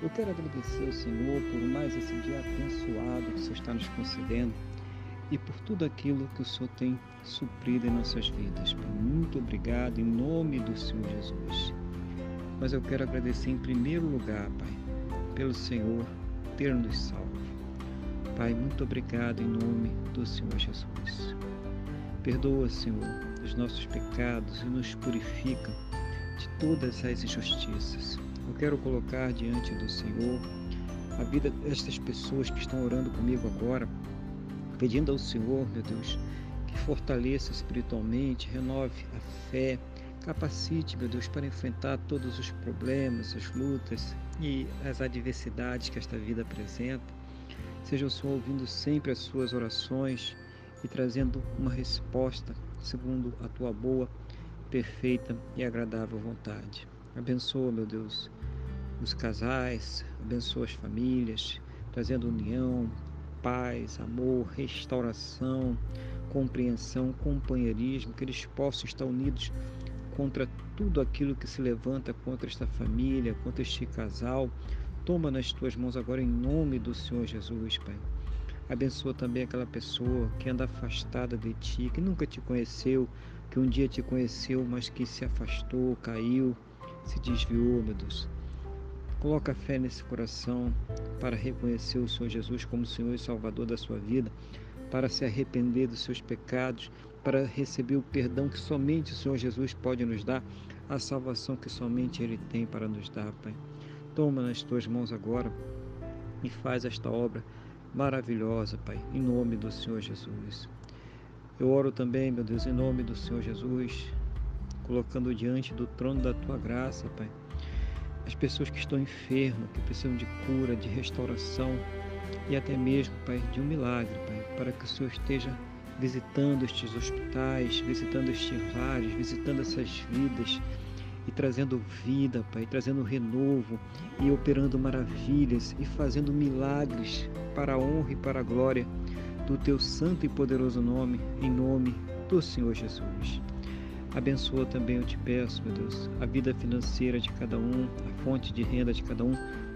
eu quero agradecer ao Senhor por mais esse dia abençoado que o Senhor está nos concedendo e por tudo aquilo que o Senhor tem suprido em nossas vidas. Muito obrigado em nome do Senhor Jesus. Mas eu quero agradecer em primeiro lugar, Pai, pelo Senhor ter nos salvo. Pai, muito obrigado em nome do Senhor Jesus. Perdoa, Senhor, os nossos pecados e nos purifica de todas as injustiças. Eu quero colocar diante do Senhor a vida destas pessoas que estão orando comigo agora, pedindo ao Senhor, meu Deus, que fortaleça espiritualmente, renove a fé, capacite, meu Deus, para enfrentar todos os problemas, as lutas e as adversidades que esta vida apresenta. Seja o Senhor ouvindo sempre as suas orações e trazendo uma resposta segundo a tua boa, perfeita e agradável vontade. Abençoa, meu Deus, os casais, abençoa as famílias, trazendo união, paz, amor, restauração, compreensão, companheirismo, que eles possam estar unidos contra tudo aquilo que se levanta contra esta família, contra este casal. Toma nas tuas mãos agora em nome do Senhor Jesus, Pai. Abençoa também aquela pessoa que anda afastada de ti, que nunca te conheceu, que um dia te conheceu, mas que se afastou, caiu, se desviou, meu Deus. Coloca fé nesse coração para reconhecer o Senhor Jesus como Senhor e Salvador da sua vida, para se arrepender dos seus pecados, para receber o perdão que somente o Senhor Jesus pode nos dar, a salvação que somente Ele tem para nos dar, Pai. Toma nas tuas mãos agora e faz esta obra maravilhosa, Pai, em nome do Senhor Jesus. Eu oro também, meu Deus, em nome do Senhor Jesus, colocando diante do trono da tua graça, Pai as pessoas que estão enfermas, que precisam de cura, de restauração e até mesmo, Pai, de um milagre, Pai, para que o Senhor esteja visitando estes hospitais, visitando estes lares, visitando essas vidas e trazendo vida, Pai, trazendo renovo e operando maravilhas e fazendo milagres para a honra e para a glória do teu santo e poderoso nome, em nome do Senhor Jesus. Abençoa também, eu te peço, meu Deus, a vida financeira de cada um, a fonte de renda de cada um,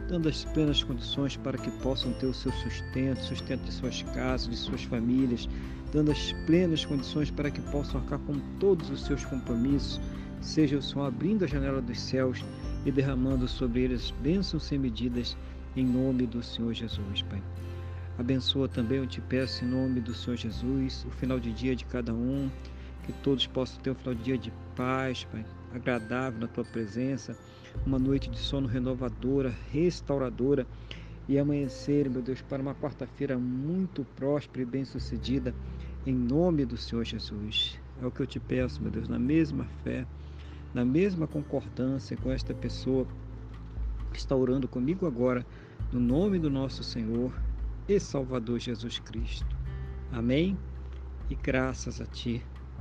dando as plenas condições para que possam ter o seu sustento, sustento de suas casas, de suas famílias, dando as plenas condições para que possam arcar com todos os seus compromissos, seja o Senhor abrindo a janela dos céus e derramando sobre eles bênçãos sem medidas, em nome do Senhor Jesus, Pai. Abençoa também, eu te peço, em nome do Senhor Jesus, o final de dia de cada um, que todos possam ter um final de dia de paz, Pai, agradável na tua presença, uma noite de sono renovadora, restauradora e amanhecer, meu Deus, para uma quarta-feira muito próspera e bem-sucedida, em nome do Senhor Jesus. É o que eu te peço, meu Deus, na mesma fé, na mesma concordância com esta pessoa que está orando comigo agora, no nome do nosso Senhor e Salvador Jesus Cristo. Amém? E graças a Ti